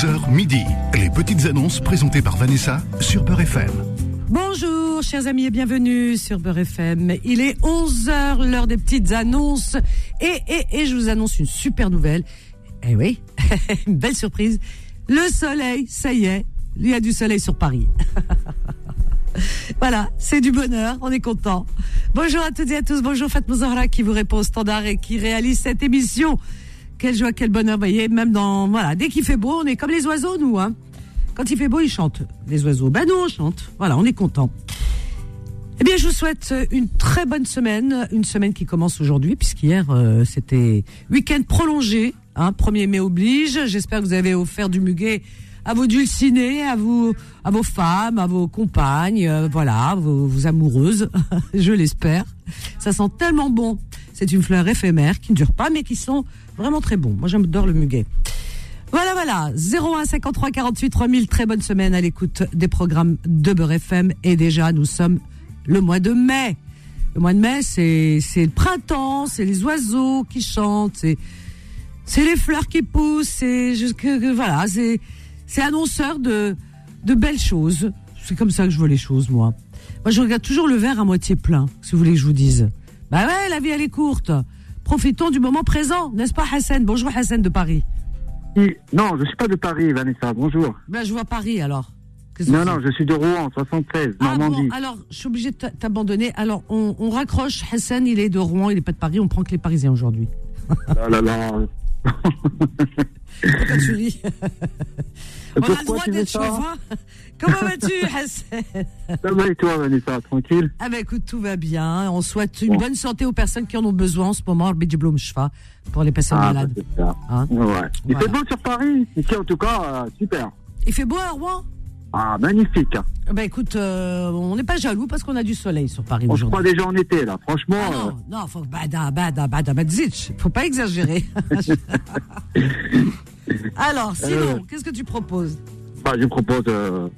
11h midi. Les petites annonces présentées par Vanessa sur Beurre FM. Bonjour, chers amis, et bienvenue sur Beurre FM. Il est 11h, l'heure des petites annonces. Et, et, et je vous annonce une super nouvelle. Eh oui, une belle surprise. Le soleil, ça y est, il y a du soleil sur Paris. voilà, c'est du bonheur, on est content. Bonjour à toutes et à tous, bonjour Fatma Zahra qui vous répond au standard et qui réalise cette émission. Quelle joie, quel bonheur, vous voyez, même dans, voilà, dès qu'il fait beau, on est comme les oiseaux, nous, hein. Quand il fait beau, ils chantent, les oiseaux. Ben nous, on chante. Voilà, on est content. Eh bien, je vous souhaite une très bonne semaine, une semaine qui commence aujourd'hui, puisqu'hier, euh, c'était week-end prolongé, hein, 1er mai oblige. J'espère que vous avez offert du muguet à vos dulcinés, à vous, à vos femmes, à vos compagnes, euh, voilà, vos, vos amoureuses, je l'espère. Ça sent tellement bon. C'est une fleur éphémère qui ne dure pas, mais qui sont vraiment très bon. Moi, j'adore le muguet. Voilà, voilà. 01 53 48 3000. Très bonne semaine à l'écoute des programmes de Beurre FM. Et déjà, nous sommes le mois de mai. Le mois de mai, c'est, le printemps, c'est les oiseaux qui chantent, c'est, les fleurs qui poussent, c'est, voilà, c'est annonceur de, de belles choses. C'est comme ça que je vois les choses, moi. Moi, je regarde toujours le verre à moitié plein, si vous voulez que je vous dise. Bah ouais, la vie, elle est courte. Profitons du moment présent, n'est-ce pas, Hassan? Bonjour, Hassan de Paris. Non, je suis pas de Paris, Vanessa. Bonjour. Ben, je vois Paris, alors. Non, non, je suis de Rouen, 76, Ah Normandie. bon, alors, je suis obligée de t'a- t'abandonner. Alors, on, on raccroche. Hassan, il est de Rouen, il est pas de Paris. On prend que les Parisiens aujourd'hui. Là, là, là. Pourquoi tu ris On a le droit d'être chauvin. Comment vas-tu, Hassan Ça va et toi, Vanessa, tranquille? Ah ben écoute, tout va bien. On souhaite une Bon. bonne santé aux personnes qui en ont besoin en ce moment. Pour les personnes Ah, bah, malades. ça. Hein Ouais. Il Voilà. fait beau sur Paris? Ici, en tout cas, euh, super. Il fait beau à Rouen? Ah, magnifique. Ah Ben écoute, euh, on n'est pas jaloux parce qu'on a du soleil sur Paris On se croit aujourd'hui. déjà en été, là. Franchement, Ah euh, non, non, faut bada, bada, bada. Faut pas exagérer. Alors, sinon, Euh. qu'est-ce que tu proposes bah, je propose, euh,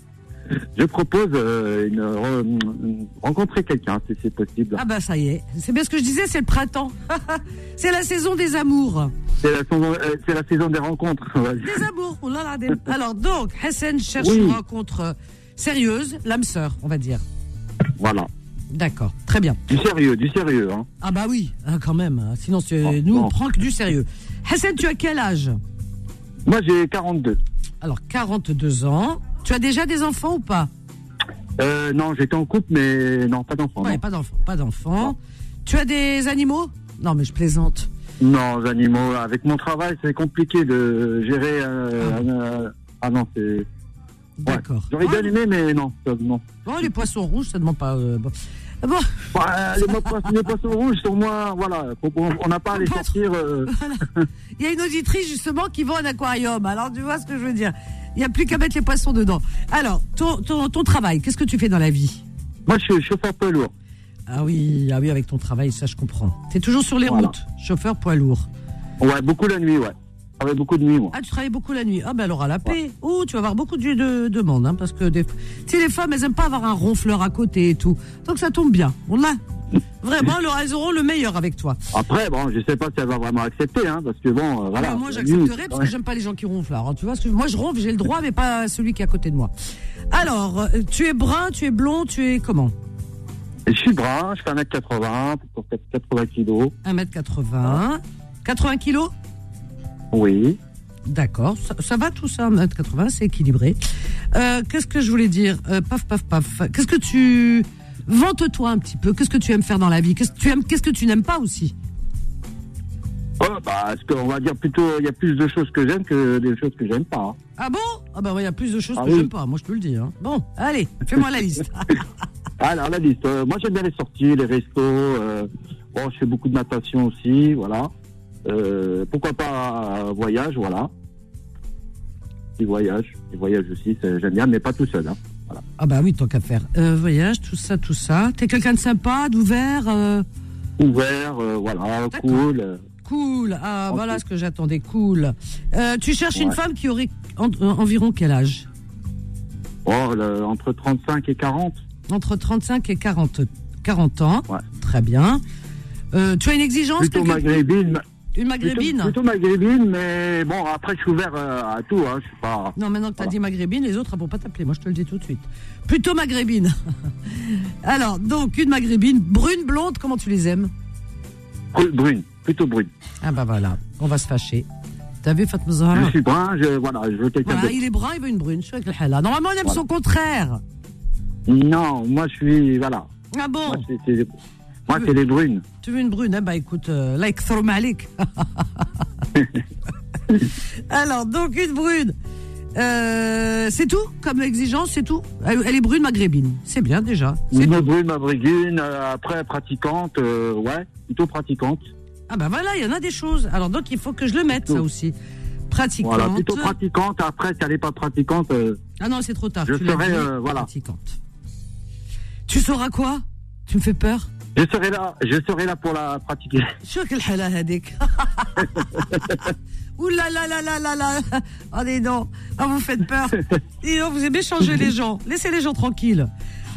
je propose euh, une, re- rencontrer quelqu'un, si c'est possible. Ah bah ça y est, c'est bien ce que je disais, c'est le printemps. c'est la saison des amours. C'est la, saison- c'est la saison des rencontres. Des amours, oh là là, des- Alors donc, Hassan cherche Oui. une rencontre sérieuse, l'âme sœur, on va dire. Voilà. D'accord, très bien. Du sérieux, du sérieux. Hein. Ah bah oui, ah, quand même. hein. Sinon, Bon, nous, on prend que du sérieux. Hassan, tu as quel âge? Moi, j'ai 42. Alors, 42 ans. Tu as déjà des enfants ou pas? Euh, non, j'étais en couple, mais non, pas d'enfant. Ouais, non. pas d'enfants, pas d'enfants. Tu as des animaux? Non, mais je plaisante. Non, les animaux. Avec mon travail, c'est compliqué de gérer. euh, Ah. un, euh, ah non, c'est. D'accord. J'aurais bien Ah, aimé, mais non. non. bon, les poissons rouges, ça demande pas. euh, bon. Ah Bon, Bah, les, poissons, les poissons rouges, sur moi, voilà. on n'a pas à les sortir. euh, Il y a une auditrice justement qui vend un aquarium. Alors tu vois ce que je veux dire Il n'y a plus qu'à mettre les poissons dedans. Alors, ton, ton, ton travail, qu'est-ce que tu fais dans la vie? Moi, je suis chauffeur poids lourd. Ah oui, ah oui, avec ton travail, ça je comprends. Tu es toujours sur les Voilà. routes, chauffeur poids lourd. Ouais, beaucoup la nuit, ouais. Travaille beaucoup de nuit, moi. Ah, tu travailles beaucoup la nuit. Ah ben alors à la paix. Oh, tu vas avoir beaucoup de, de, de monde, hein, parce que des, tu sais, les femmes, elles aiment pas avoir un ronfleur à côté et tout. Donc ça tombe bien. On l'a. Vraiment, alors, elles auront le meilleur avec toi. Après, bon, je sais pas si elle va vraiment accepter, hein, parce que bon, euh, voilà. Ah, moi, nuit, parce que j'aime pas les gens qui ronflent. Alors, tu vois, que, moi, je ronfle, j'ai le droit, mais pas celui qui est à côté de moi. Alors, euh, tu es brun, tu es blond, tu es comment? Je suis brun, je fais 1m80, pour 80 kilos. 1m80. 80 kilos? Oui. D'accord, ça, ça va tout ça, 1m80, c'est équilibré. Euh, Qu'est-ce que je voulais dire Euh, Paf, paf, paf. Qu'est-ce que tu... Vante-toi un petit peu? Qu'est-ce que tu aimes faire dans la vie? Qu'est-ce que tu aimes Qu'est-ce que tu n'aimes pas aussi? Oh, bah, ce qu'on va dire plutôt, il y a plus de choses que j'aime que des choses que j'aime pas. hein. Ah bon? Ah bah il y a plus de choses Ah que oui. j'aime pas. Moi, je peux le dire. hein. Bon, allez, fais-moi la liste. Alors, la liste. euh, moi, j'aime bien les sorties, les restos. bon, je fais beaucoup de natation aussi, voilà. Euh, pourquoi pas voyage, voilà. Des voyages, des voyages aussi, c'est- j'aime bien, mais pas tout seul. Hein. Ah bah oui, tant qu'à faire. Euh, voyage, tout ça, tout ça. T'es quelqu'un de sympa, d'ouvert euh, Ouvert, voilà, cool. Cool. Ah, voilà ce que j'attendais. Cool. Tu cherches une femme qui aurait en- environ quel âge? Oh, le- entre 35 et 40. Entre 35 et 40, 40 ans. Ouais. Très bien. Euh, tu as une exigence Plutôt maghrébine, ma- Une maghrébine Plutôt, plutôt maghrébine, mais bon, après, je suis ouvert euh, à tout. Hein, je suis pas. Non, maintenant que tu as Voilà. dit maghrébine, les autres ne vont pas t'appeler. Moi, je te le dis tout de suite. Plutôt maghrébine. Alors, donc, une maghrébine, brune, blonde, comment tu les aimes? Bru- Brune, plutôt brune. Ah bah voilà, on va se fâcher. T'as vu Fatma Zahra? Je suis brun, je, voilà, je veux quelqu'un Voilà, de. il est brun, il veut une brune. Je suis avec le. Normalement, on aime Voilà. son contraire. Non, moi, je suis. Voilà. Ah bon? Moi, moi, c'est les brunes. Tu veux une brune Eh bah écoute, euh, like malik. Alors, donc une brune. Euh, c'est tout Comme exigence, c'est tout? Elle, elle est brune maghrébine. C'est bien déjà. Une tout. brune, ma brigune, euh, après pratiquante, euh, ouais, plutôt pratiquante. Ah bah voilà, il y en a des choses. Alors donc, il faut que je le mette, ça aussi. Pratiquante. Voilà, plutôt pratiquante. Après, si elle n'est pas pratiquante, Ah non, c'est trop tard. Je tu serai, voilà. Pratiquante. Tu sauras quoi? Tu me fais peur? je serai là, je serai là pour la pratiquer. شو الحلا هذيك Ouh là là là là là là Oh dis donc Ah vous faites peur Dis donc, vous aimez changer les gens Laissez les gens tranquilles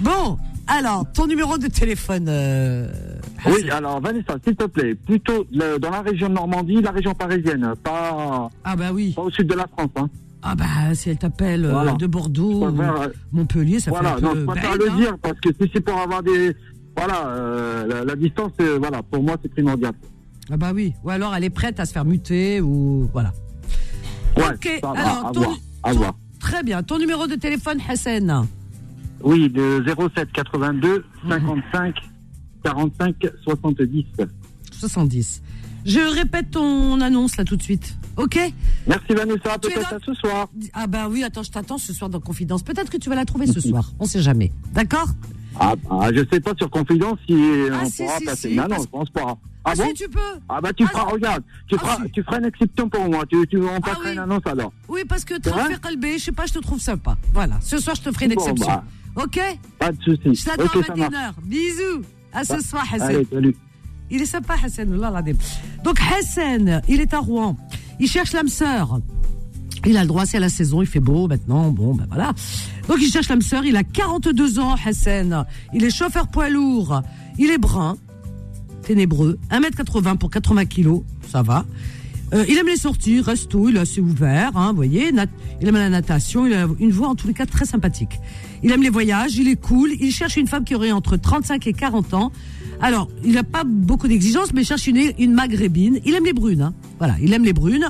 Bon, alors, ton numéro de téléphone euh, Oui, Hassan. alors Vanessa, s'il te plaît, plutôt le- dans la région de Normandie, la région parisienne, pas, Ah bah oui pas au sud de la France. Hein. Ah bah si elle t'appelle euh, Voilà. de Bordeaux Je ou préfère, euh, Montpellier, ça voilà, fait un non, peu je préfère bête, le hein. dire parce que si c'est pour avoir des. voilà, euh, la, la distance, euh, voilà, pour moi, c'est primordial. Ah bah oui, ou alors elle est prête à se faire muter ou... Voilà. Ouais, Ok, ça va, alors, à ton- voir, à ton- voir. Très bien, ton numéro de téléphone Hassan Oui, de 07 82 55 45 70. 70. Je répète ton annonce là tout de suite. Ok? Merci Vanessa, peut-être dans- à ce soir. Ah bah oui, attends, je t'attends ce soir dans Confidence. Peut-être que tu vas la trouver ce soir. On sait jamais. D'accord? Ah, bah, je sais pas sur Confidence si Ah, on si, pourra si, passer si, une annonce, parce- je pense pas. Ah, Ah bon si tu peux. Ah bah tu Ah, feras, regarde, tu Ah, feras, tu feras une exception pour moi. Tu, tu, on passera oui. une annonce alors. Oui, parce que Trafic Qalbi, je sais pas, je te trouve sympa. Voilà. Ce soir, je te ferai une Bon, exception. bah. Ok Pas de soucis. Je t'attends Ok, ça à marche. 21h. Bisous. À ce Bah, soir, Hassan. Allez, salut. Il est sympa, Hassan. Donc, Hassan, il est à Rouen. Il cherche l'âme sœur. Il a le droit, c'est la saison, il fait beau maintenant. Bon, ben voilà. Donc, il cherche l'âme sœur. Il a 42 ans, Hassan. Il est chauffeur poids lourd. Il est brun, ténébreux. 1m80 pour 80 kilos. Ça va. Euh, il aime les sorties, resto, il est assez ouvert, hein, vous voyez. il aime la natation, il a une voix en tous les cas très sympathique. Il aime les voyages, il est cool, il cherche une femme qui aurait entre 35 et 40 ans. Alors, il n'a pas beaucoup d'exigences, mais il cherche une, une maghrébine. Il aime les brunes, hein. Voilà, il aime les brunes.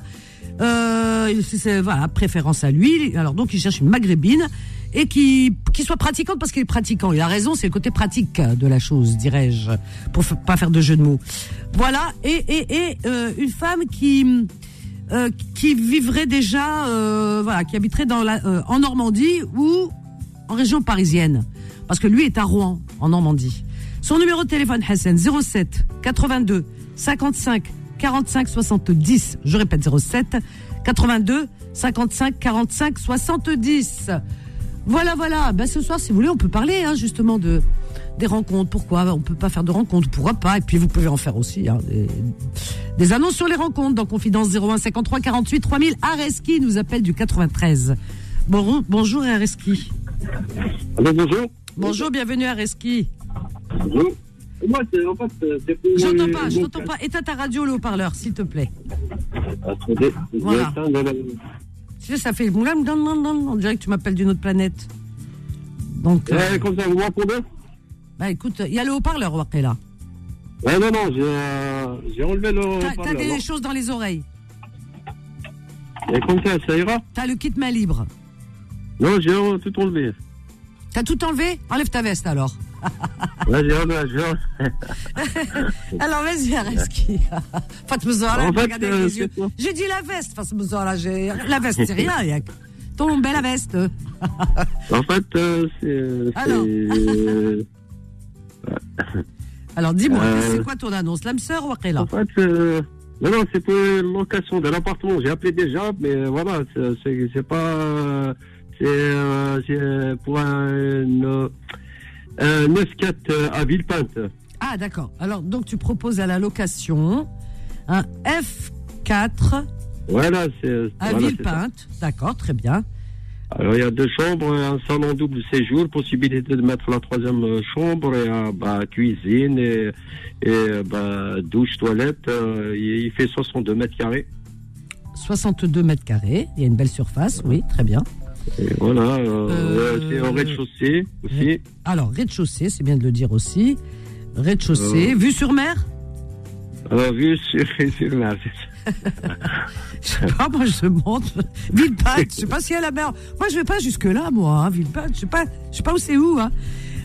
Euh, c'est- voilà, préférence à lui. Alors donc, il cherche une maghrébine et qui, qui soit pratiquante parce qu'il est pratiquant. Il a raison, c'est le côté pratique de la chose, dirais-je, pour pas faire de jeu de mots. Voilà, et, et, et euh, une femme qui euh, qui vivrait déjà, euh, voilà, qui habiterait dans la, euh, en Normandie ou en région parisienne, parce que lui est à Rouen, en Normandie. Son numéro de téléphone, Hassan, 07 82 55 45 70. Je répète, 07 82 55 45 70. Voilà, voilà. Ben, ce soir, si vous voulez, on peut parler hein, justement de des rencontres. Pourquoi? On peut pas faire de rencontres Pourquoi pas? Et puis vous pouvez en faire aussi. Hein, des, des annonces sur les rencontres dans Confidence 01 53 48 3000. Areski nous appelle du 93. Bon, bonjour Areski. Bonjour. Bonjour, bienvenue Areski. Bonjour. Moi, c'est en fait, c'est pour. J'entends pas, je t'entends pas. Éteins ta radio, le haut-parleur, s'il te plaît. Attendez, Voilà. Tu sais, ça fait. On dirait que tu m'appelles d'une autre planète. Donc, euh, Ouais, comme ça, vous m'entendez? bah écoute, il y a le haut-parleur, Wakela. Ouais, non, non, j'ai euh, j'ai enlevé le. T'as t'as des non. choses dans les oreilles. Et comme ça, ça ira? T'as le kit main libre. Non, j'ai tout enlevé. T'as tout enlevé? Enlève ta veste alors. J'ai enlevé. j'ai- Alors vas-y, Areski. En fait, regardez euh, les yeux. J'ai dit la veste, Fatma Zahra. j'ai- La veste, c'est rien. y a- Ton belle veste. En fait, euh, c'est. Alors. Alors dis-moi, Euh. c'est quoi ton annonce L'âme sœur ou Wakela En fait, euh, non, non, c'est pour la location de l'appartement. J'ai appelé déjà, mais voilà, c'est- pas. C'est euh, pour un, euh, un 9-4 euh, à Villepinte. Ah d'accord. Alors donc tu proposes à la location un F4 Voilà, c'est. à voilà. Villepinte. D'accord, très bien. Alors, il y a deux chambres, un salon double séjour, possibilité de mettre la troisième euh, chambre, et un, bah, cuisine, et, et bah, douche, toilette. euh, il il fait 62 mètres carrés. 62 mètres carrés. Il y a une belle surface, oui, très bien. Et voilà, euh, Euh, c'est au rez-de-chaussée aussi. Alors, rez-de-chaussée, c'est bien de le dire aussi. Rez-de-chaussée, Euh. vue sur mer? Alors, vu sur, sur la- Je sais pas, moi je monte. Villepinte, je sais pas s'il y a la mer. Moi je vais pas jusque-là, moi, hein, Villepinte. Je sais pas, je sais pas où c'est où. Hein.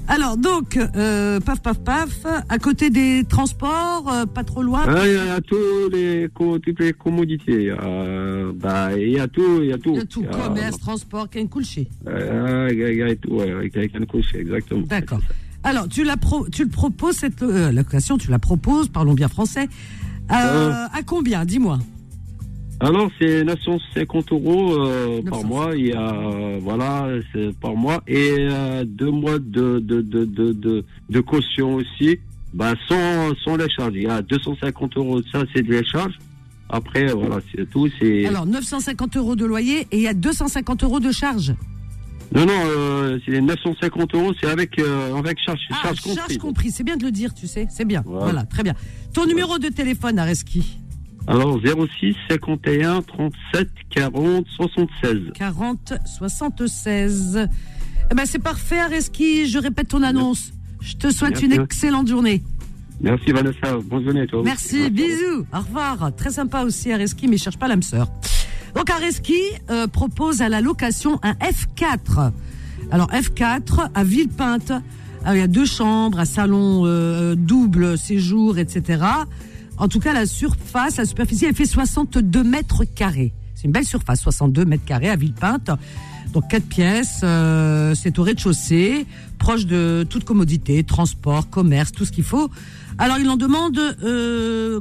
Alors, donc, euh, paf, paf, paf, à côté des transports, euh, pas trop loin. Ah, il y a tous les, toutes les commodités. Euh, bah, il y a tout, il y a tout. Il y a tout, a- commerce, transport, qu'un coulché. Euh, il y a- tout, ouais, avec avec un couche, exactement. D'accord. Alors, tu, la pro, tu le proposes, cette location, tu la proposes, parlons bien français. À combien Dis-moi? Alors, c'est 950 euros euh, 950. par mois. Il y a, euh, voilà, c'est par mois. Et euh, deux mois de, de, de, de, de, de caution aussi. Bah, sans, sans les charges. Il y a 250 euros, ça, c'est de charges. Après, voilà, c'est tout. C'est... Alors, 950 euros de loyer et il y a 250 euros de charge. Non, non, euh, c'est les 950 euros, c'est avec, euh, avec charge, Ah, charge charge compris. C'est bien de le dire, tu sais. C'est bien. Voilà. Voilà, très bien. Ton numéro de téléphone, Areski? Alors, 06 51 37 40 76. 40 76. Eh ben, c'est parfait, Areski. Je répète ton annonce. Je te souhaite Merci. une excellente journée. Merci Vanessa, bonne journée à toi. Merci, bisous, au revoir. Très sympa aussi Areski, mais cherche pas l'âme sœur. Donc Areski euh, propose à la location un F4. Alors F4 à Villepinte, il y a deux chambres, un salon euh, double séjour, etc. En tout cas, la surface, la superficie, elle fait 62 mètres carrés. C'est une belle surface, 62 mètres carrés à Villepinte. Donc quatre pièces, euh, c'est au rez-de-chaussée, proche de toute commodité, transport, commerce, tout ce qu'il faut. Alors il en demande euh,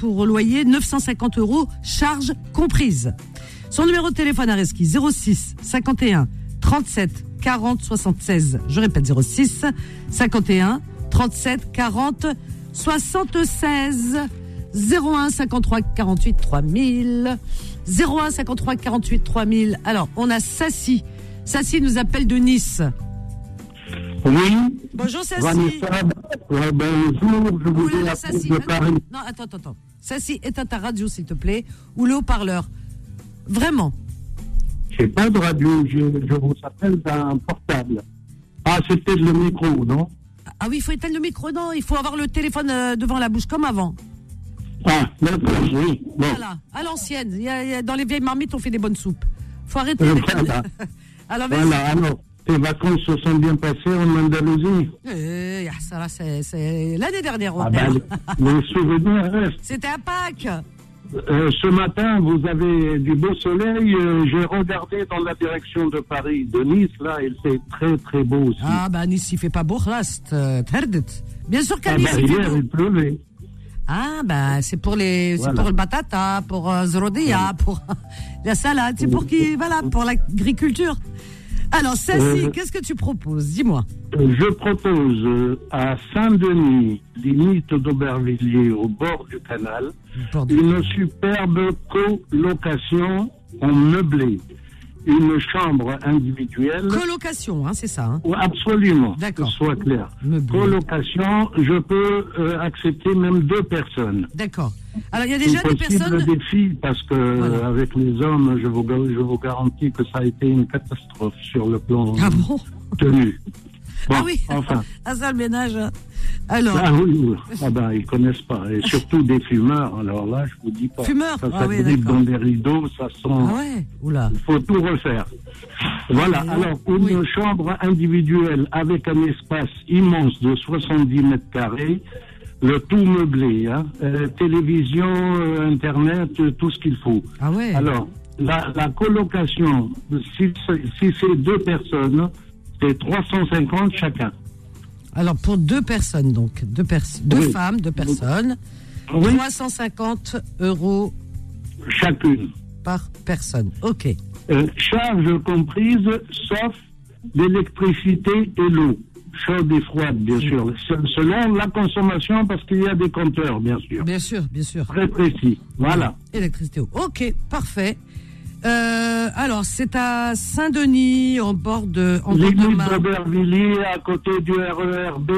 pour loyer 950 euros, charges comprises. Son numéro de téléphone à Reski 06 51 37 40 76. Je répète 06 51 37 40 76 01 53 48 3000 01 53 48 3000. Alors, on a Sassi. Sassi nous appelle de Nice. Oui, Bonjour Sassi. Vanessa, euh, bonjour, je Ou vous la appelé Sassi. de Attends, Paris. Non, attends, attends, attends. Sassi, éteins ta radio, s'il te plaît. Ou le haut-parleur. Vraiment. J'ai pas de radio, je, je vous appelle d'un portable. Ah, c'était le micro, non? Ah oui, il faut éteindre le micro. Non, il faut avoir le téléphone euh, devant la bouche comme avant. Ah, oui. Bon. Voilà, à l'ancienne. Il y a- il y a- dans les vieilles marmites, on fait des bonnes soupes. faut arrêter. Euh, voilà. Alors, vas-y. Voilà, alors, tes vacances se sont bien passées en Andalousie? Eh, ah, ça, là, c'est c'est l'année dernière. on Ah est. ben, les, les souvenirs restent. C'était à Pâques. Euh, ce matin, vous avez du beau soleil. euh, J'ai regardé dans la direction de Paris, de Nice, là, il fait très très beau aussi. Ah, bah, Nice, il fait pas beau, là, c'est, Terdet. Bien sûr qu'à Ah, Nice, ben, il hier, il pleuvait. Ah, bah, c'est pour les, Voilà. pour le batata, pour euh, Zrodia, pour la salade, c'est pour qui, voilà, pour l'agriculture. Alors, Sassi, Euh, qu'est-ce que tu proposes? Dis-moi. Je propose euh, à Saint-Denis, limite d'Aubervilliers, au bord du canal, une superbe colocation en meublé. Une chambre individuelle. Colocation, hein, c'est ça. Hein. Absolument, D'accord. que ce soit clair. Meublé. Colocation, je peux euh, accepter même deux personnes. D'accord. Alors, il y a déjà des personnes. des filles, parce que Voilà. euh, avec les hommes, je vous, je vous garantis que ça a été une catastrophe sur le plan Ah bon? tenu. Bon, Ah oui. Enfin. Ah, ça, le ménage. hein. Alors, Ah oui, oui. Ah ben, ils connaissent pas. Et surtout des fumeurs. Alors là, je vous dis pas. Fumeurs Ça, Ah ça oui, d'accord. dans des rideaux, ça sent. ah ouais Oula. Il faut tout refaire. Voilà. Ah, Alors, une oui. chambre individuelle avec un espace immense de 70 mètres carrés, le tout meublé, hein, euh, télévision, euh, internet, euh, tout ce qu'il faut. Ah ouais Alors, la, la colocation, si, c'est- si c'est deux personnes, c'est 350 chacun. Alors, pour deux personnes, donc, deux, pers deux Oui. femmes, deux personnes, Oui, 350 euros chacune. par personne. Ok. Euh, charge comprise, sauf l'électricité et l'eau. Chaude et froide, bien sûr. Se- Selon la consommation, parce qu'il y a des compteurs, bien sûr. Bien sûr, bien sûr. Très précis. Voilà. Électricité. Ok, parfait. Euh, Alors, c'est à Saint-Denis, en bord de. En L'église d'Aubervilliers, à côté du RERB,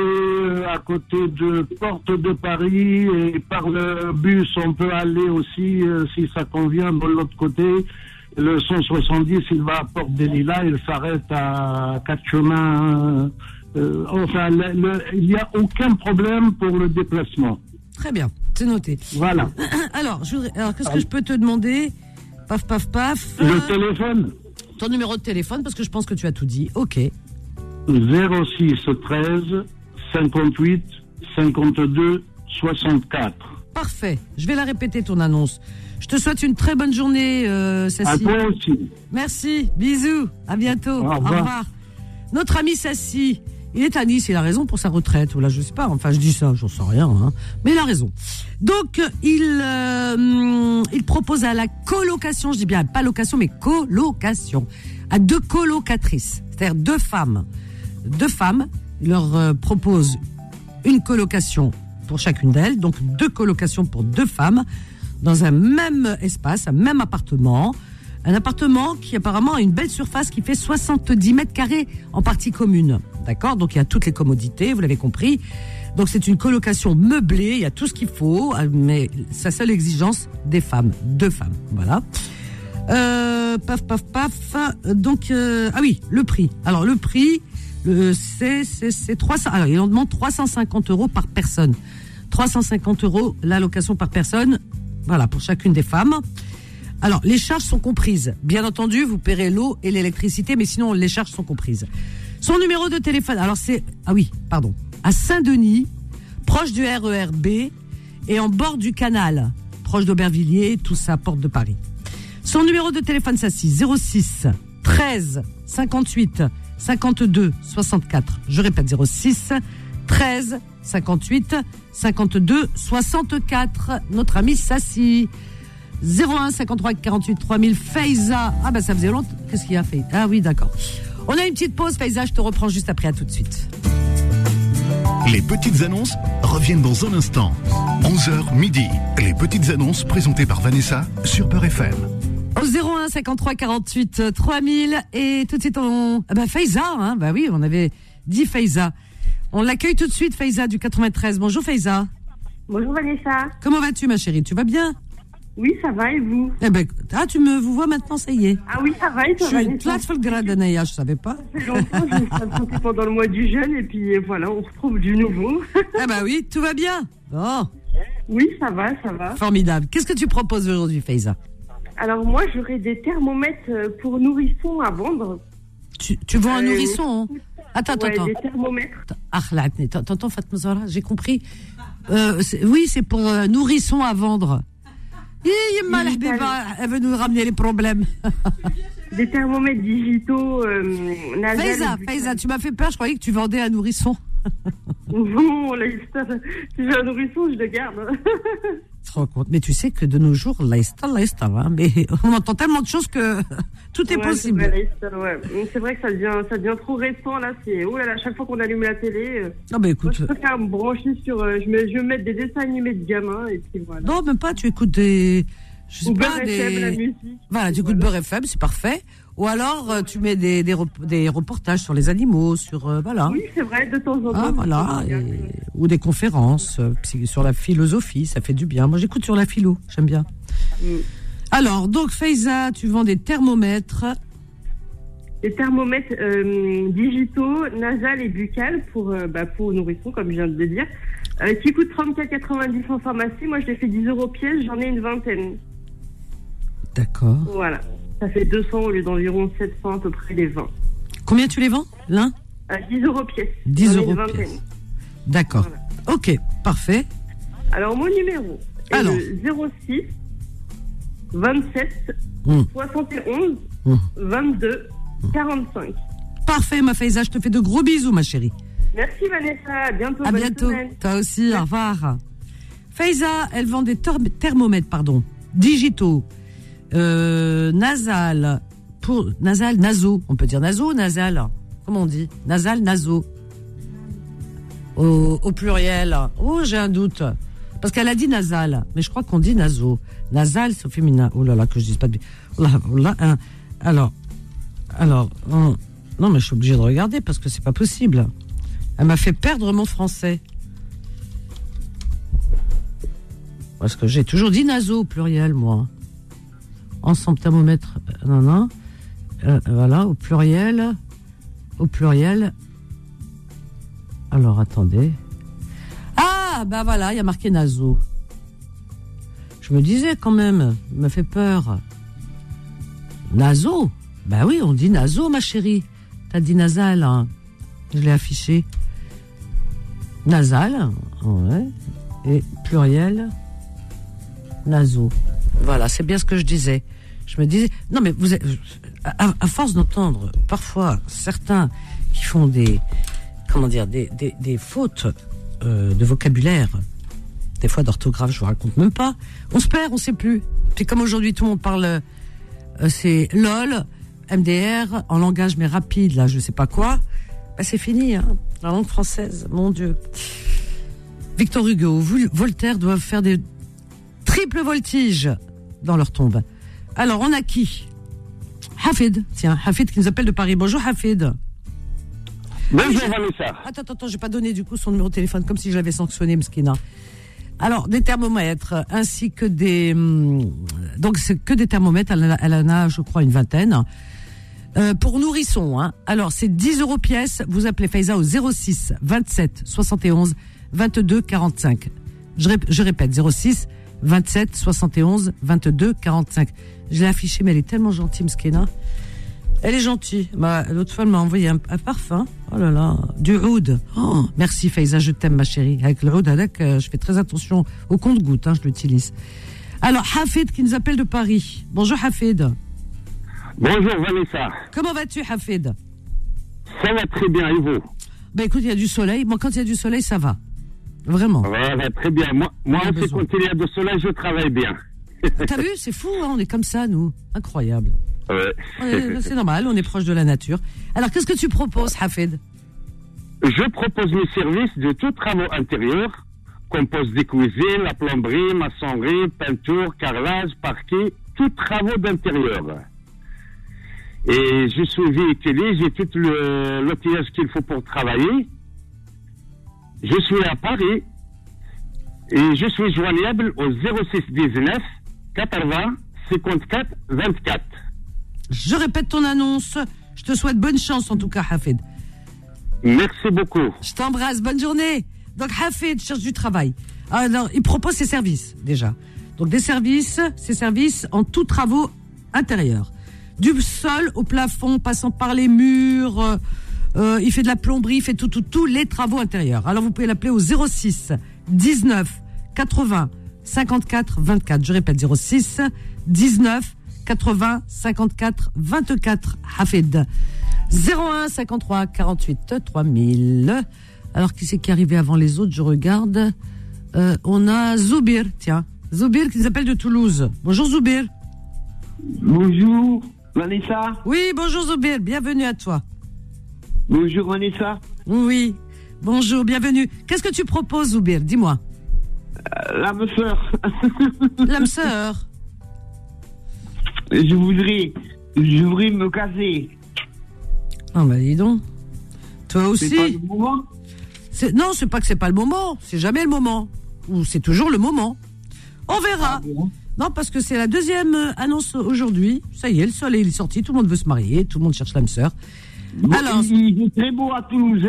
à côté de Porte de Paris, et par le bus, on peut aller aussi, euh, si ça convient, de l'autre côté. Le 170, il va à Porte des Lilas, il s'arrête à quatre chemins. euh, enfin, le- le- il n'y a aucun problème pour le déplacement. Très bien, c'est noté. Voilà. Alors, je alors qu'est-ce que je peux te demander? Paf, paf, paf. Le téléphone ton numéro de téléphone, parce que je pense que tu as tout dit. Ok. 06 13 58 52 64. Parfait. Je vais la répéter, ton annonce. Je te souhaite une très bonne journée, euh, À Sassi. toi aussi. Merci. Bisous. À bientôt. Au revoir. Notre ami Sassi, il est à Nice. Il a raison pour sa retraite. Ou là, je sais pas. Enfin, je dis ça, j'en sais rien. hein. Mais il a raison. Donc, il, euh, il propose à la colocation, je dis bien pas location, mais colocation, à deux colocatrices, c'est-à-dire deux femmes. Deux femmes, il leur euh, propose une colocation pour chacune d'elles, donc deux colocations pour deux femmes dans un même espace, un même appartement. Un appartement qui apparemment a une belle surface qui fait 70 mètres carrés en partie commune. D'accord? Donc il y a toutes les commodités, vous l'avez compris. Donc c'est une colocation meublée, il y a tout ce qu'il faut, euh, mais sa seule exigence, des femmes, deux femmes. Voilà. Euh, paf, paf, paf. Donc, euh, ah oui, le prix. Alors, le prix, c'est, c'est, c'est 300. Alors, il en demande 350 euros par personne. 350 euros l'allocation par personne. Voilà, pour chacune des femmes. Alors, les charges sont comprises. Bien entendu, vous paierez l'eau et l'électricité, mais sinon, les charges sont comprises. Son numéro de téléphone, alors c'est, ah oui, pardon, à Saint-Denis, proche du RERB et en bord du canal, proche d'Aubervilliers, tout ça, porte de Paris. Son numéro de téléphone s'assit 06 13 58 52 64. Je répète 06 13 58 52 64. Notre ami Sassi. 01 53 48 3000 Faiza. Ah bah ça faisait longtemps. Qu'est-ce qu'il a fait? Ah oui, d'accord. On a une petite pause, Faiza, je te reprends juste après, à tout de suite. Les petites annonces reviennent dans un instant. 11h midi. Les petites annonces présentées par Vanessa sur Peur FM. Au 01 53 48 euh, 3000 et tout de suite on ah bah Faiza hein, bah oui, on avait dit Faiza. On l'accueille tout de suite Faiza du 93. Bonjour Faiza. Bonjour Vanessa. Comment vas-tu ma chérie? Tu vas bien? Oui, ça va et vous? Eh ben ah tu me vous vois maintenant ça y est. Ah oui, ça va et Je toi suis Vanessa plate sur le grade je savais pas. Ça fait longtemps, je me suis absentée pendant le mois du jeûne et puis euh, voilà, on retrouve du nouveau. Ah bah oui, tout va bien. Bon, oui, ça va, ça va. formidable. Qu'est-ce que tu proposes aujourd'hui Faiza? Alors moi, j'aurais des thermomètres euh, pour nourrissons à vendre. tu, tu vends un Euh, nourrisson hein? Attends, attends, Ouais, attends. des thermomètres. Ah, là, t'entends Fatma Zahra, j'ai compris. Euh, c'est- oui, c'est pour euh, nourrissons à vendre. Elle veut nous ramener les problèmes. Des thermomètres digitaux, euh. Faiza, Faiza, tu m'as fait peur, je croyais que tu vendais un nourrisson. Non, là, si j'ai un nourrisson, je le garde. Tu te rends compte Mais tu sais que de nos jours, l'aïsta, l'aïsta, hein, mais on entend tellement de choses que tout est Ouais, possible. C'est vrai, ouais. C'est vrai que ça devient, ça devient trop récent là. C'est oh là là, chaque fois qu'on allume la télé, euh, non, mais moi, écoute, je préfère me brancher sur, euh, je, me, je vais mettre des dessins animés de gamins et puis voilà. non, même pas, tu écoutes des. Je sais Ou pas, Beurre FM, la des. musique. Voilà, tu écoutes Beurre FM, c'est parfait. Ou alors, euh, tu mets des, des, rep- des reportages sur les animaux, sur. euh, voilà. Oui, c'est vrai, de temps en temps. Ah, voilà. et- ou des conférences euh, sur la philosophie, ça fait du bien. Moi, j'écoute sur la philo, j'aime bien. Mm. Alors, donc, Faiza, tu vends des thermomètres. Des thermomètres digitaux, nasales et buccales pour, bah, pour nourrissons, comme je viens de le dire, qui coûtent 34,90 en pharmacie. Moi, je les fais 10 euros pièce, j'en ai une vingtaine. D'accord. Voilà. Ça fait 200 au lieu d'environ 700 à peu près les 20. Combien tu les vends L'un? À 10 euros pièce. 10 J'en ai euros pièce. D'accord. Ok, parfait. Alors, mon numéro est Alors. le 06 27 Hum, 71 hum. 22 45. Parfait, ma Faiza, je te fais de gros bisous, ma chérie. Merci Vanessa, à bientôt. À bonne bientôt. semaine. Toi aussi, au revoir. Faiza, elle vend des therm- thermomètres, pardon, digitaux, euh, nasal, pour, nasal, naso, on peut dire naso, nasal. Comment on dit Nasal, naso. Au, pluriel. Oh, j'ai un doute. Parce qu'elle a dit nasal, mais je crois qu'on dit naso. Nasal, c'est au féminin. Oh là là, que je dise pas de. Oh là, oh là, hein. Alors, alors, non, mais je suis obligée de regarder parce que c'est pas possible. Elle m'a fait perdre mon français. Parce que j'ai toujours dit naso au pluriel, moi. Ensemble thermomètre, euh, non, non. Euh, voilà, au pluriel. Au pluriel. Alors, attendez. Ah, bah voilà, il y a marqué naso. Je me disais quand même, il m'a fait peur. Naso? Bah oui, on dit naso, ma chérie. T'as dit nasal, hein. Je l'ai affiché. Nasal, ouais. Et pluriel, naso. Voilà, c'est bien ce que je disais. Je me disais, non mais vous, à, force d'entendre parfois certains qui font des, comment dire, des, des, fautes euh, de vocabulaire, des fois d'orthographe, je vous raconte même pas. On se perd, on sait plus. Puis comme aujourd'hui tout le monde parle, euh, c'est LOL, MDR, en langage mais rapide, là, je sais pas quoi. Bah, c'est fini, hein. la langue française, mon Dieu. Victor Hugo, Voltaire doivent faire des triple voltige dans leur tombe. Alors, on a qui? Hafid, tiens, Hafid qui nous appelle de Paris. Bonjour Hafid. Bonjour Vanessa. Attends, attends, attends, j'ai pas donné du coup son numéro de téléphone comme si je l'avais sanctionné, Mskina. Alors, des thermomètres ainsi que des. Hum, donc, c'est que des thermomètres. Elle, en a, je crois, une vingtaine. Euh, pour nourrissons, hein. Alors, c'est 10 euros pièce. Vous appelez Faiza au 06 27 71 22 45. Je, je répète, 06 27 71 22 45. Je l'ai affiché, mais elle est tellement gentille, Mskena. Elle est gentille. Bah, L'autre fois, elle m'a envoyé un, parfum. Oh là là, du oud. Oh, merci Faiza, je t'aime ma chérie. Avec le oud, avec, euh, je fais très attention au compte-goutte, hein, je l'utilise. Alors, Hafid qui nous appelle de Paris. Bonjour Hafid. Bonjour Vanessa. Comment vas-tu Hafid? Ça va très bien, et vous? Ben écoute, il y a du soleil. Moi, quand il y a du soleil, ça va. Vraiment. Ouais, très bien. Moi, moi quand il y a du soleil, je travaille bien. T'as vu, c'est fou, hein, on est comme ça, nous. Incroyable. Ouais. C'est normal, on est proche de la nature. Alors, qu'est-ce que tu proposes, Hafid Je propose mes services de tous travaux intérieurs, comme poste des cuisines, la plomberie, maçonnerie, peinture, carrelage, parquet, tous travaux d'intérieur. Et je suis véhiculé, j'ai tout l'outillage qu'il faut pour travailler. Je suis à Paris et je suis joignable au 06 19 80 54 24. Je répète ton annonce. Je te souhaite bonne chance en tout cas, Hafid. Merci beaucoup. Je t'embrasse. Bonne journée. Donc, Hafid cherche du travail. Alors, il propose ses services déjà. Donc, des services, ses services en tous travaux intérieurs. Du sol au plafond, passant par les murs. Euh, il fait de la plomberie, il fait tout, tout, tous les travaux intérieurs. Alors vous pouvez l'appeler au 06 19 80 54 24. Je répète 06 19 80 54 24. Hafid. 01 53 48 3000. Alors qui c'est qui est arrivé avant les autres? Je regarde. Euh, on a Zoubir, tiens. Zoubir qui nous appelle de Toulouse. Bonjour Zoubir. Bonjour Vanessa. Oui, bonjour Zoubir, bienvenue à toi. Bonjour Vanessa. Oui, bonjour, bienvenue. Qu'est-ce que tu proposes, Zoubir? Dis-moi. Euh, L'âme sœur. L'âme sœur. Je voudrais, je voudrais me caser. Ah bah dis donc. Toi aussi. C'est pas le moment Non, c'est pas que c'est pas le moment. C'est jamais le moment. Ou c'est toujours le moment. On verra. Ah non, parce que c'est la deuxième annonce aujourd'hui. Ça y est, le soleil est sorti. Tout le monde veut se marier. Tout le monde cherche l'âme sœur. Alors, il, est très beau à Toulouse,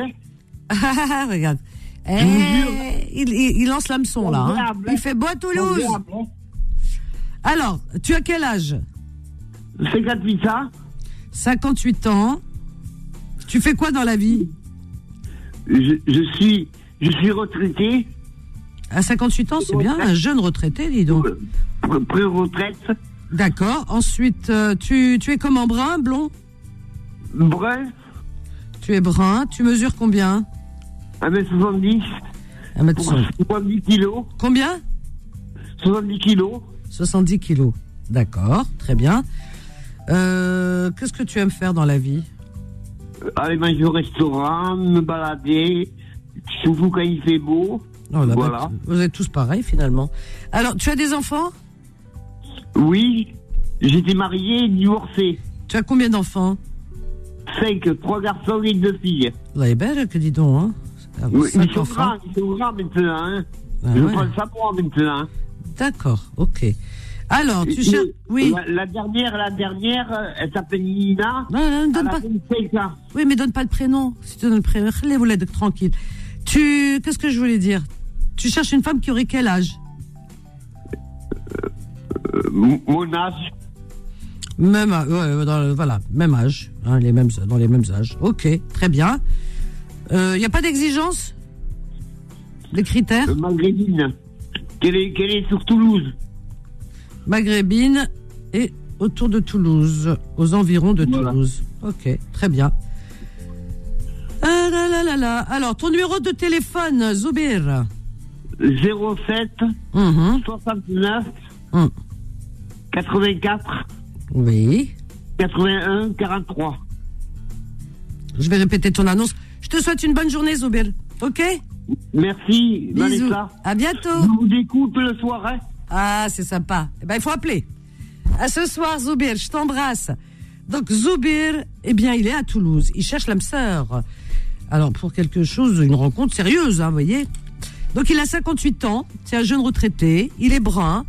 hein Regarde. Eh, il, lance l'hameçon là. Hein. Il fait beau à Toulouse. Alors, tu as quel âge? 58 ans. 58 ans. Tu fais quoi dans la vie? Je, suis, je suis retraité. À 58 ans, c'est bien, un jeune retraité, dis donc. Pré-retraite. D'accord. Ensuite, euh, tu, tu es comment brun, blond? Brun. Tu es brun. Tu mesures combien? 1m70. 70 kilos. Combien? 70 kilos. 70 kilos. D'accord, très bien. Euh, qu'est-ce que tu aimes faire dans la vie? Euh, Aller manger au restaurant, me balader, surtout quand il fait beau. Oh voilà. Vous êtes tous pareils finalement. Alors, tu as des enfants? Oui, j'étais marié et divorcé. Tu as combien d'enfants? Cinq, trois garçons et deux filles. Vous est belle, que dis donc, hein Ah, Oui, Ils sont grands, ils sont grands maintenant. Hein. Ah Je ouais. prends ça pour maintenant. D'accord, ok. Alors, tu cherches. Oui. La, dernière, la dernière, euh, elle s'appelle Nina. Non, non, ne donne pas. 25 ans. Oui, mais donne pas le prénom. Si tu donnes le prénom, vous l'êtes tranquille. Tu, qu'est-ce que je voulais dire? Tu cherches une femme qui aurait quel âge? Euh, mon- mon âge, Même, ouais, dans le- voilà, même âge, hein, les mêmes, dans les mêmes âges. Ok, très bien. Il n'y a pas d'exigence? Des critères? Euh, maghrébine. Qu'elle est, qu'elle est sur Toulouse? Maghrébine et autour de Toulouse, aux environs de Voilà. Toulouse. Ok, très bien. Ah là là là là. Alors, ton numéro de téléphone, Zoubir 07 Mhm. 69 Hum. 84 Oui. 81 43. Je vais répéter ton annonce. Je te souhaite une bonne journée, Zoubir. Ok? Merci, Bisous. À bientôt. Je vous écoute le soir. Hein. Ah, c'est sympa. Eh ben, il faut appeler. À ce soir, Zoubir, je t'embrasse. Donc, Zoubir, eh bien, il est à Toulouse. Il cherche l'âme sœur. Alors, pour quelque chose, une rencontre sérieuse, hein, vous voyez. Donc, il a 58 ans. C'est un jeune retraité. Il est brun.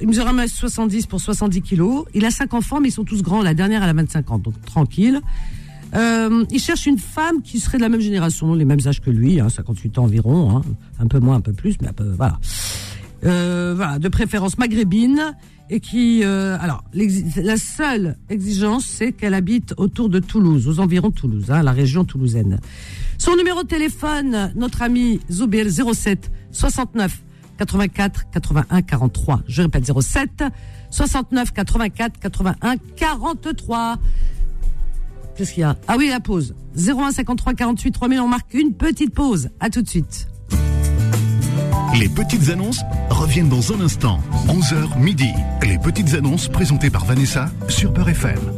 Il mesure 1m70 pour 70 kilos. Il a cinq enfants, mais ils sont tous grands. La dernière, elle a 25 ans, donc tranquille. Euh, il cherche une femme qui serait de la même génération, les mêmes âges que lui, hein, 58 ans environ, hein, un peu moins, un peu plus, mais un peu, voilà. Euh, voilà, de préférence maghrébine et qui, euh, alors, la seule exigence, c'est qu'elle habite autour de Toulouse, aux environs de Toulouse, hein, la région toulousaine. Son numéro de téléphone, notre ami Zoubir 07 69 84 81 43. Je répète 07 69 84 81 43. Qu'est-ce qu'il y a? Ah oui, la pause. 01 53 48 3000, on marque une petite pause. À tout de suite. Les petites annonces reviennent dans un instant. 11h midi. Les petites annonces présentées par Vanessa sur Peur FM. «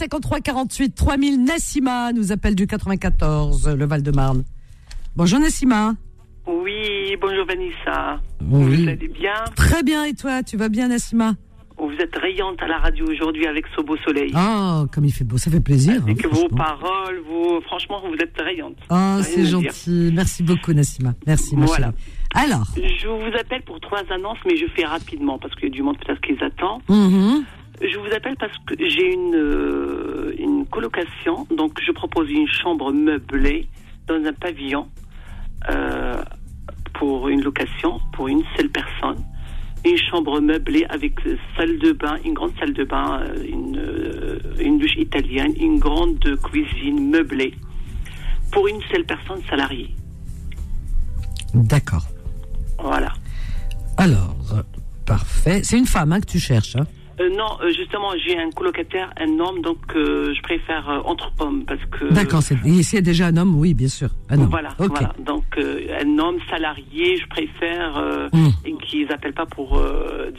53 48 3000 Nassima nous appelle du 94, le Val-de-Marne. Bonjour Nassima. Oui, bonjour Vanessa. Oui. Vous allez bien Très bien et toi, tu vas bien Nassima? Vous êtes rayante à la radio aujourd'hui avec ce beau soleil. Oh, comme il fait beau, ça fait plaisir. Et hein, vos paroles, vous, franchement, vous êtes rayante. Oh, Rien c'est dire. gentil. Merci beaucoup Nassima. Merci ma Voilà. Alors, Je vous appelle pour trois annonces, mais je fais rapidement parce qu'il y a du monde peut-être qui les attend. mhm, Je vous appelle parce que j'ai une, euh, une colocation, donc je propose une chambre meublée dans un pavillon euh, pour une location pour une seule personne. Une chambre meublée avec salle de bain, une grande salle de bain, euh, une, une douche italienne, une grande cuisine meublée pour une seule personne salariée. d'accord. Voilà. Alors, parfait. C'est une femme hein, que tu cherches. Hein. Euh, non, euh, justement, j'ai un colocataire, un homme, donc euh, je préfère entre hommes parce que. D'accord, c'est a déjà un homme, oui, bien sûr. Un homme. Voilà, voilà. Donc un homme salarié, je préfère Mm. et qu'ils n'appellent pas pour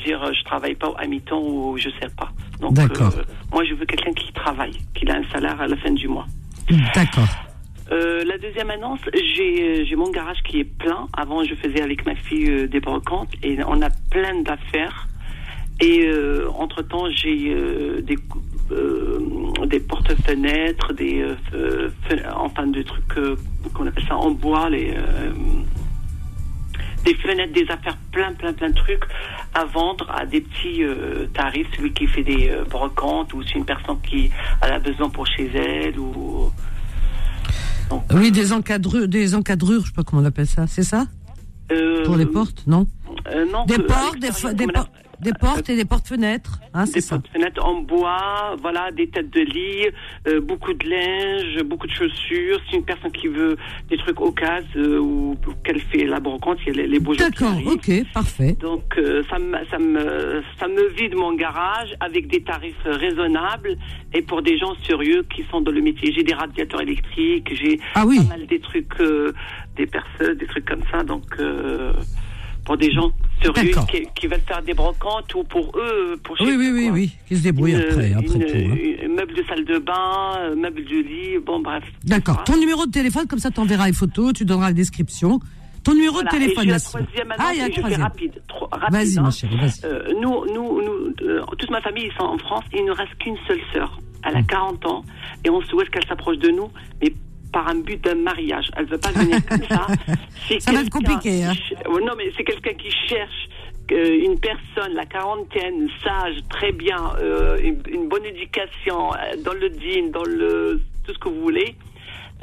dire je travaille pas à mi-temps ou je sais pas. Donc D'accord. moi je veux quelqu'un qui travaille, qui a un salaire à la fin du mois. D'accord. Euh, la deuxième annonce, j'ai j'ai mon garage qui est plein. Avant, je faisais avec ma fille euh, des brocantes et on a plein d'affaires. Et euh, entre temps, j'ai euh, des euh, des porte-fenêtres, des euh, fe- fe- enfin des trucs qu'on appelle ça en bois, les des fenêtres, des affaires, plein, plein, plein de trucs à vendre à des petits tarifs. Celui qui fait des brocantes ou c'est une personne qui a besoin pour chez elle ou Oui, des encadrures, des encadrures, je sais pas comment on appelle ça, c'est ça? Pour les portes, non? non, Des portes, des, des, comme por- des portes et des portes-fenêtres, hein, c'est des ça. fenêtres en bois, voilà, des têtes de lit, euh, beaucoup de linge, beaucoup de chaussures. C'est une personne qui veut des trucs au cas euh, ou qu'elle fait la brocante, il y a les, les beaux D'accord, ok, parfait. Donc euh, ça, me, ça, me, ça me vide mon garage avec des tarifs raisonnables et pour des gens sérieux qui sont dans le métier. J'ai des radiateurs électriques, j'ai Ah oui. pas mal des trucs, euh, des perceuses, des trucs comme ça. Donc euh, pour des gens qui, qui veulent faire des brocantes ou pour eux, pour chez Oui, oui, oui, oui, qui se débrouillent Une- après, après une- tout. hein. une- meuble de salle de bain, meuble de lit, bon bref. D'accord. Ton numéro de téléphone, comme ça, tu enverras les photos, tu donneras la description. Ton numéro Voilà, de téléphone, la troisième Ah, il y a fais troisième. rapide. trop- rapide, Vas-y, hein. ma chérie, vas-y. Euh, nous, nous, nous euh, toute ma famille, ils sont en France. Il ne reste qu'une seule sœur. Elle a 40 ans et on souhaite qu'elle s'approche de nous, mais par un but d'un mariage. Elle veut pas venir comme ça. C'est Ça va être compliqué, hein. Ouais, Non, mais c'est quelqu'un qui cherche euh, une personne, la quarantaine, sage, très bien, euh, une, une bonne éducation, euh, dans le din, dans le tout ce que vous voulez.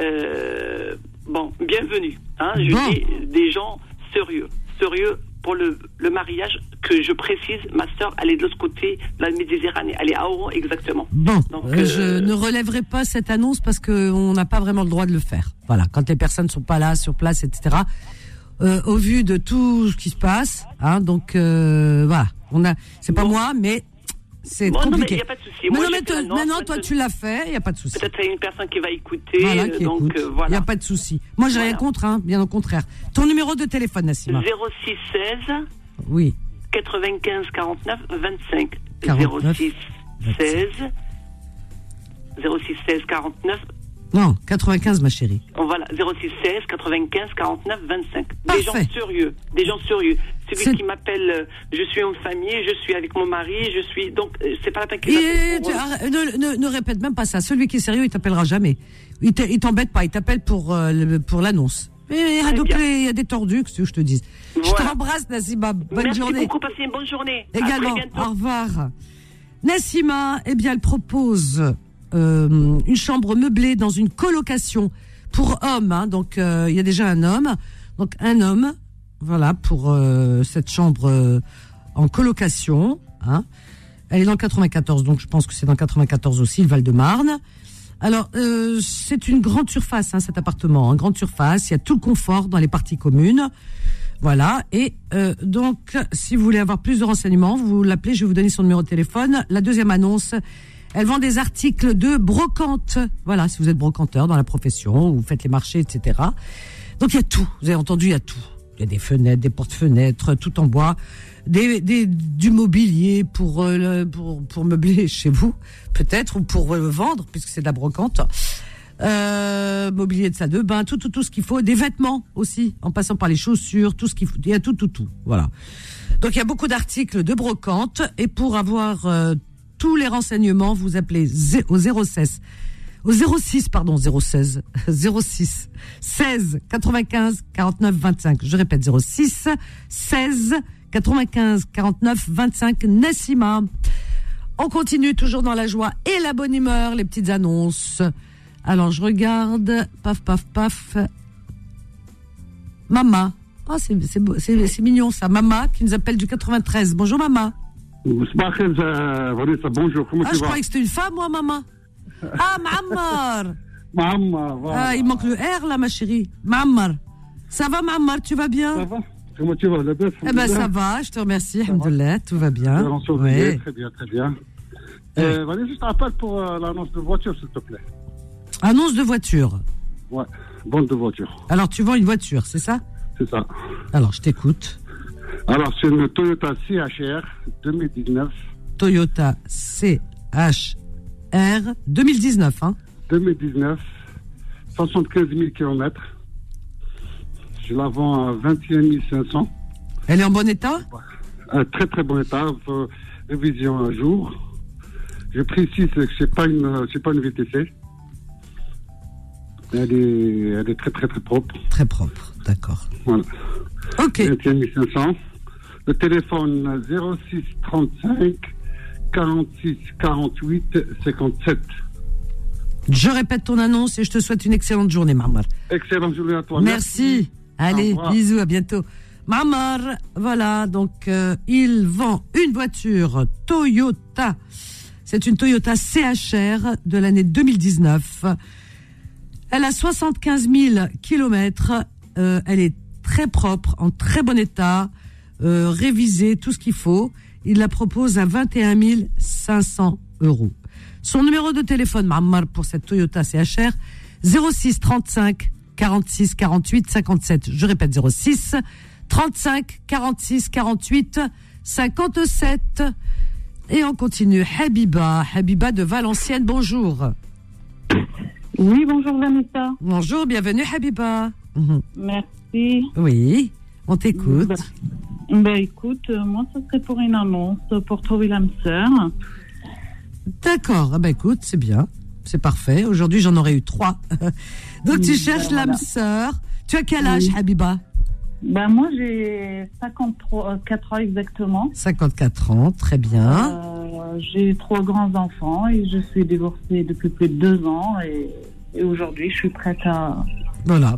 Euh, bon, bienvenue. Hein, je Bon. dis des gens sérieux, sérieux pour le, le mariage que je précise. Ma sœur, elle est de l'autre côté de la Méditerranée. Elle est à Oran exactement. Bon, Donc, euh, je euh, ne relèverai pas cette annonce parce qu'on n'a pas vraiment le droit de le faire. Voilà, quand les personnes ne sont pas là, sur place, etc. Euh, au vu de tout ce qui se passe, hein, donc voilà, on a, c'est pas moi, mais c'est Bon, non, mais compliqué. il y a pas de souci. Moi, non, mais l'annonce, maintenant, toi, tu l'as fait, il y a pas de souci. Peut-être une personne qui va écouter. Voilà, qui donc écoute. euh, Il voilà. n'y a pas de souci. Moi, j'ai rien contre, hein, bien au contraire. Ton numéro de téléphone, Nassima 06 16 Oui. 95 49 25 49, 06 16 06 16 49 Non, 95, ma chérie. voilà 06 16 95 49 25 des Parfait. gens sérieux des gens sérieux celui qui m'appelle euh, je suis en famille je suis avec mon mari je suis donc euh, c'est pas la peine qu'il m'appelle ne, ne- ne répète même pas ça. Celui qui est sérieux, il t'appellera jamais. Il te- il t'embête pas. Il t'appelle pour euh, pour l'annonce. Mais il y a des tordus, que je te dise. Je Voilà. t'embrasse, Nassima. Bonne merci journée. beaucoup passez une bonne journée Également. Au revoir. Nassima, eh bien, elle propose euh, une chambre meublée dans une colocation pour hommes. hein. donc, euh, il y a déjà un homme. Donc, un homme, voilà, pour euh, cette chambre euh, en colocation. Hein. Elle est dans le 94, donc je pense que c'est dans le 94 aussi, le Val-de-Marne. Alors, euh, c'est une grande surface, hein, cet appartement, une grande surface. Il y a tout le confort dans les parties communes. Voilà. Et euh, donc, si vous voulez avoir plus de renseignements, vous l'appelez, je vais vous donner son numéro de téléphone. La deuxième annonce, elle vend des articles de brocante. Voilà, si vous êtes brocanteur dans la profession, ou vous faites les marchés, etc. Donc, il y a tout. Vous avez entendu, il y a tout. Il y a des fenêtres, des porte-fenêtres, tout en bois, des, du mobilier pour, euh, pour, pour meubler chez vous, peut-être, ou pour euh, vendre, puisque c'est de la brocante. Euh, mobilier de salle de bain, tout, tout, tout ce qu'il faut, des vêtements aussi, en passant par les chaussures, tout ce qu'il faut, il y a tout, tout, tout, voilà. Donc il y a beaucoup d'articles de brocante, et pour avoir euh, tous les renseignements, vous appelez au 06 au 06 pardon 016 06 16 95 49 25 je répète 06 16 95 49 25 Nassima. On continue toujours dans la joie et la bonne humeur les petites annonces. Alors je regarde paf paf paf. Mama. Oh, c'est mignon ça. Mama qui nous appelle du 93 bonjour Mama. Bonjour, comment ah tu je vas? croyais que c'était une femme moi Mama ah Mammar Maman, voilà. Ah, il manque le R là, ma chérie. Mammar. Ça va, Mammar Tu vas bien? Ça va Comment tu vas, la bête Eh ben, ça va, je te remercie. Alhamdoulilah, tout va bien. Ouais. Très bien, très bien. Euh, Vanessa, je t'appelle pour euh, l'annonce de voiture, s'il te plaît. Annonce de voiture. Ouais, vente de voiture, Alors, tu vends une voiture, c'est ça? C'est ça. Alors, je t'écoute. Alors, c'est une Toyota CHR 2019. Toyota CHR 2019, hein 2019, 75 000 km. Je la vends à 21 500. Elle est en bon état? Un très très bon état. Révision un jour. Je précise que c'est pas une, pas une VTC. Elle est, elle est très très très propre. Très propre, d'accord. Voilà. Ok. 21 500. Le téléphone 06 35 46 48 57. Je répète ton annonce et je te souhaite une excellente journée, Marmar. Excellente journée à toi. Merci. Allez, bisous, à bientôt. Marmar, voilà, donc euh, il vend une voiture Toyota. C'est une Toyota CHR de l'année 2019. Elle a 75 000 kilomètres. Euh, elle est très propre, en très bon état, euh, révisée, tout ce qu'il faut. Il la propose à 21 500 euros. Son numéro de téléphone, Marmar, pour cette Toyota CHR, 06 35 46 48 57. Je répète, 06 35 46 48 57. Et on continue. Habiba, Habiba de Valenciennes, bonjour. Oui, bonjour Vanessa. Bonjour, bienvenue Habiba. Mhm. Merci. Oui, on t'écoute. Ben, ben écoute, euh, moi, ça serait pour une annonce pour trouver l'âme sœur. D'accord, ah ben écoute, c'est bien, c'est parfait. Aujourd'hui, j'en aurais eu trois. Donc, tu cherches l'âme sœur. Tu as quel âge, Habiba? Ben, moi, j'ai 54 euh, ans exactement. 54 ans, très bien. Euh, j'ai trois grands-enfants et je suis divorcée depuis plus de deux ans. Et, et aujourd'hui, je suis prête à... Voilà,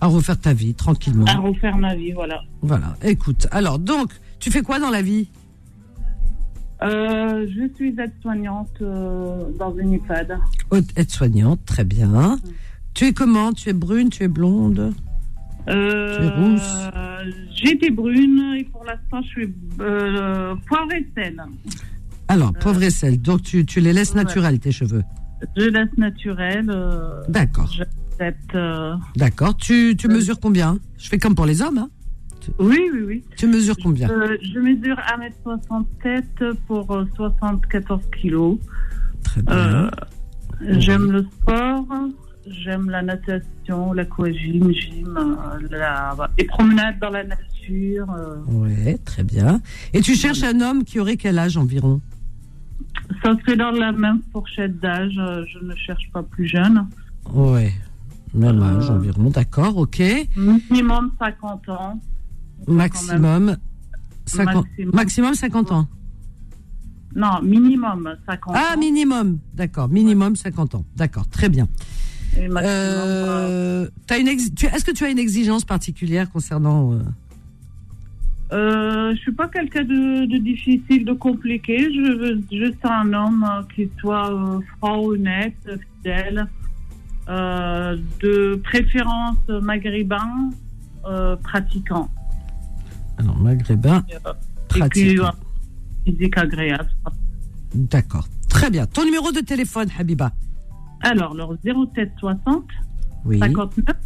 à refaire ta vie tranquillement. À refaire ma vie, voilà. Voilà, écoute. Alors, donc, tu fais quoi dans la vie? Euh, je suis aide-soignante euh, dans une EHPAD. Aide-soignante, très bien. Tu es comment? Tu es brune Tu es blonde? Euh, Tu es rousse? J'étais brune et pour l'instant je suis poivre et sel. Alors, poivre et sel, donc tu, tu les laisses naturels tes cheveux? Je laisse naturels. D'accord. D'accord. Tu, tu mesures combien? Je fais comme pour les hommes, hein oui, oui, oui. Tu mesures combien? Je, mesure 1m67 pour 74 euh, kilos. Très bien. Euh, j'aime le sport, j'aime la natation, l'aquagym, gym, euh, la, les promenades dans la nature. Oui, très bien. Et tu cherches un homme qui aurait quel âge environ? Ça serait dans la même fourchette d'âge. Je ne cherche pas plus jeune. Oui, même âge environ, d'accord, ok. Minimum 50 ans. Maximum, 50, maximum. 50 ans. Non, minimum 50 ah, minimum, d'accord, minimum 50 ans, d'accord, très bien. Euh, Est-ce que tu as une exigence particulière concernant... Euh... Euh, je suis pas quelqu'un de, difficile, de compliqué. Je veux juste un homme qui soit euh, franc, honnête, fidèle, euh, de préférence maghrébin, pratiquant. Alors, maghrébin, pratique. physique agréable. D'accord. Très bien. Ton numéro de téléphone, Habiba Alors, le 07 60 59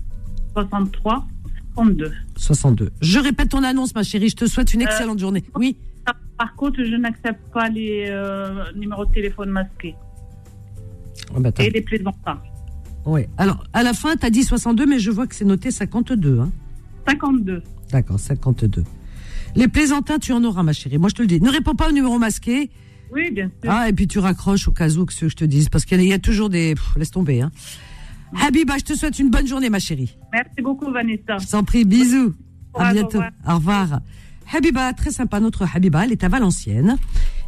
63 62. 62. Je répète ton annonce, ma chérie. Je te souhaite une euh, excellente journée. Oui. Par contre, je n'accepte pas les euh, numéros de téléphone masqués. Oh, bah, Et les plaisantins. Oui. Alors, à la fin, tu as dit 62, mais je vois que c'est noté 52. Hein. 52. D'accord, 52. Les plaisantins, tu en auras, ma chérie. Moi, je te le dis. Ne réponds pas au numéro masqué. Oui, bien sûr. Ah, et puis tu raccroches au cas où que je te dise. Parce qu'il y, a toujours des. laisse tomber. Hein. Habiba, je te souhaite une bonne journée, ma chérie. Merci beaucoup, Vanessa. Je t'en prie, bisous. à bientôt. Au revoir. Habiba, très sympa, notre Habiba, elle est à Valenciennes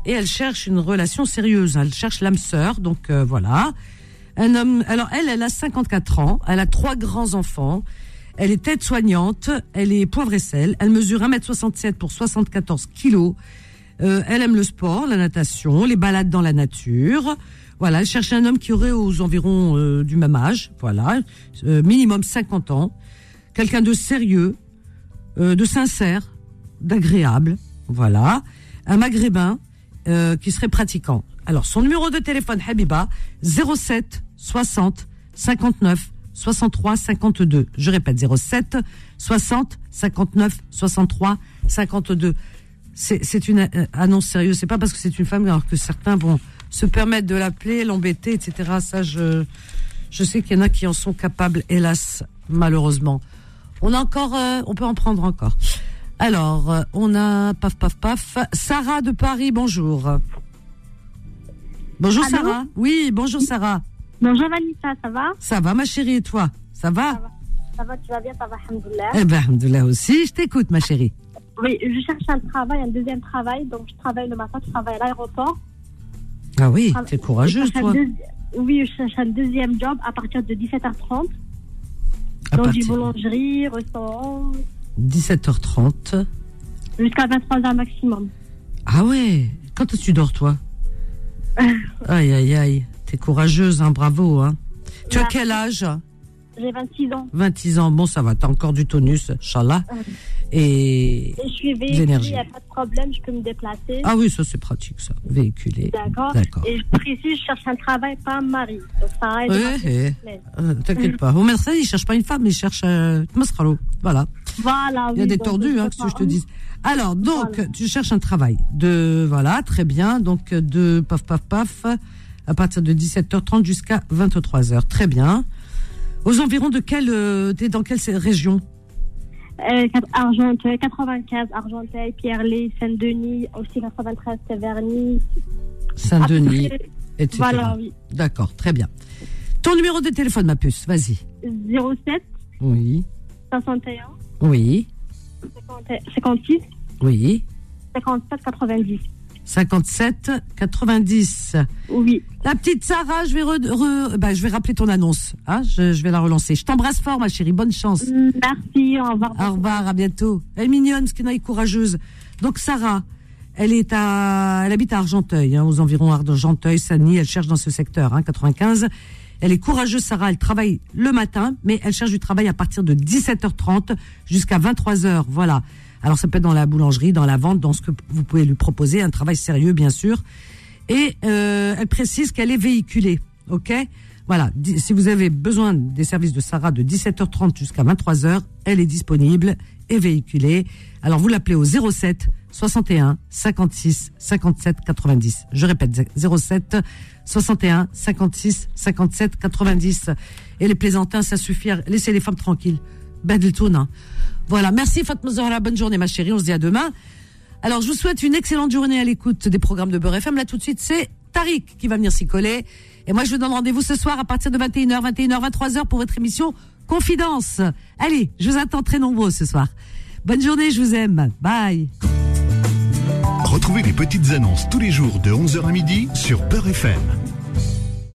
et elle cherche une relation sérieuse. Elle cherche l'âme sœur, donc euh, voilà. Un homme. Alors elle, elle a 54 ans, elle a trois grands enfants. Elle est aide-soignante, elle est poivre et sel, elle mesure 1m67 pour 74 kilos. Euh, elle aime le sport, la natation, les balades dans la nature. Voilà, elle cherche un homme qui aurait aux environs euh, du même âge, voilà, euh, minimum 50 ans, quelqu'un de sérieux, de sincère, d'agréable, voilà, un maghrébin qui serait pratiquant. Alors son numéro de téléphone Habiba 07 60 59 63 52. Je répète 07 60 59 63 52. C'est une euh, annonce sérieuse. C'est pas parce que c'est une femme alors que certains vont se permettre de l'appeler, l'embêter, etc. Ça, je Je sais qu'il y en a qui en sont capables, hélas, malheureusement. On a encore, euh, on peut en prendre encore. Alors, euh, on a paf paf paf. Sarah de Paris, bonjour. Bonjour Allô Sarah. Oui, bonjour Sarah. Bonjour Vanessa, ça va Ça va ma chérie et toi? Ça va? Ça va, tu vas bien, ça va, alhamdoulilah. Eh ben, alhamdoulilah aussi. Je t'écoute ma chérie. Oui, je cherche un travail, un deuxième travail. Donc, je travaille le matin, je travaille à l'aéroport. Ah oui, Je t'es courageuse toi. Oui, je cherche un deuxième job à partir de 17h30. À Dans partir une boulangerie, restaurant, 17h30. jusqu'à 23h maximum. Ah ouais? Quand est-ce que tu dors toi? Aïe aïe aïe. T'es courageuse, hein, bravo. Hein. Tu as quel âge? J'ai 26 ans. 26 ans. Bon, ça va. T'as encore du tonus, Inch'Allah. Et Et je suis véhiculée, il n'y a pas de problème, je peux me déplacer. Ah oui, ça c'est pratique, ça. Véhiculé. D'accord. Et je précise, je cherche un travail, pas un mari. Donc, ça aide. Ouais, euh, T'inquiète pas. Au médecin, il cherche pas une femme, il cherche euh, Masralo. Voilà. Voilà. Il y a oui, des tordus, hein, que je te dise. Alors, donc, tu cherches un travail. De, voilà, très bien. Donc, de paf, paf, paf, à partir de 17h30 jusqu'à 23h. Très bien. Aux environs de quelle, euh, t'es dans quelle région? Euh, Argenteuil, 95, Argenteuil, Pierre-Lay, Saint-Denis, aussi 93, Séverny. Saint-Denis, etc. Voilà, oui. D'accord, très bien. Ton numéro de téléphone, ma puce, vas-y. 07 Oui, 61 oui, 50 56 oui. 57 90. 57 90. Oui. La petite Sarah, je vais, re- re- bah, je vais rappeler ton annonce. Hein, je, je vais la relancer. Je t'embrasse fort, ma chérie. Bonne chance. Merci, au revoir. Au revoir, à bientôt. Elle est mignonne, parce qu'elle est courageuse. Donc, Sarah, elle est à, elle habite à Argenteuil, hein, aux environs Argenteuil, Sani. Elle cherche dans ce secteur, hein, 95. Elle est courageuse, Sarah. Elle travaille le matin, mais elle cherche du travail à partir de 17h30 jusqu'à 23h. Voilà. Alors, ça peut être dans la boulangerie, dans la vente, dans ce que vous pouvez lui proposer. Un travail sérieux, bien sûr. Et euh, elle précise qu'elle est véhiculée. OK? Voilà. Si vous avez besoin des services de Sarah de 17h30 jusqu'à 23h, elle est disponible et véhiculée. Alors, vous l'appelez au 07 61 56 57 90. Je répète, 07 61 56 57 90. Et les plaisantins, ça suffit. à Laissez les femmes tranquilles. Ben. Voilà. Merci Fatma. Bonne journée, ma chérie. On se dit à demain. Alors, je vous souhaite une excellente journée à l'écoute des programmes de Beurre FM. Là, tout de suite, c'est Tariq qui va venir s'y coller. Et moi, je vous donne rendez-vous ce soir à partir de 21h, 21h, 23h pour votre émission Confidence. Allez, je vous attends très nombreux ce soir. Bonne journée, je vous aime. Bye. Retrouvez les petites annonces tous les jours de 11h à midi sur Peur FM.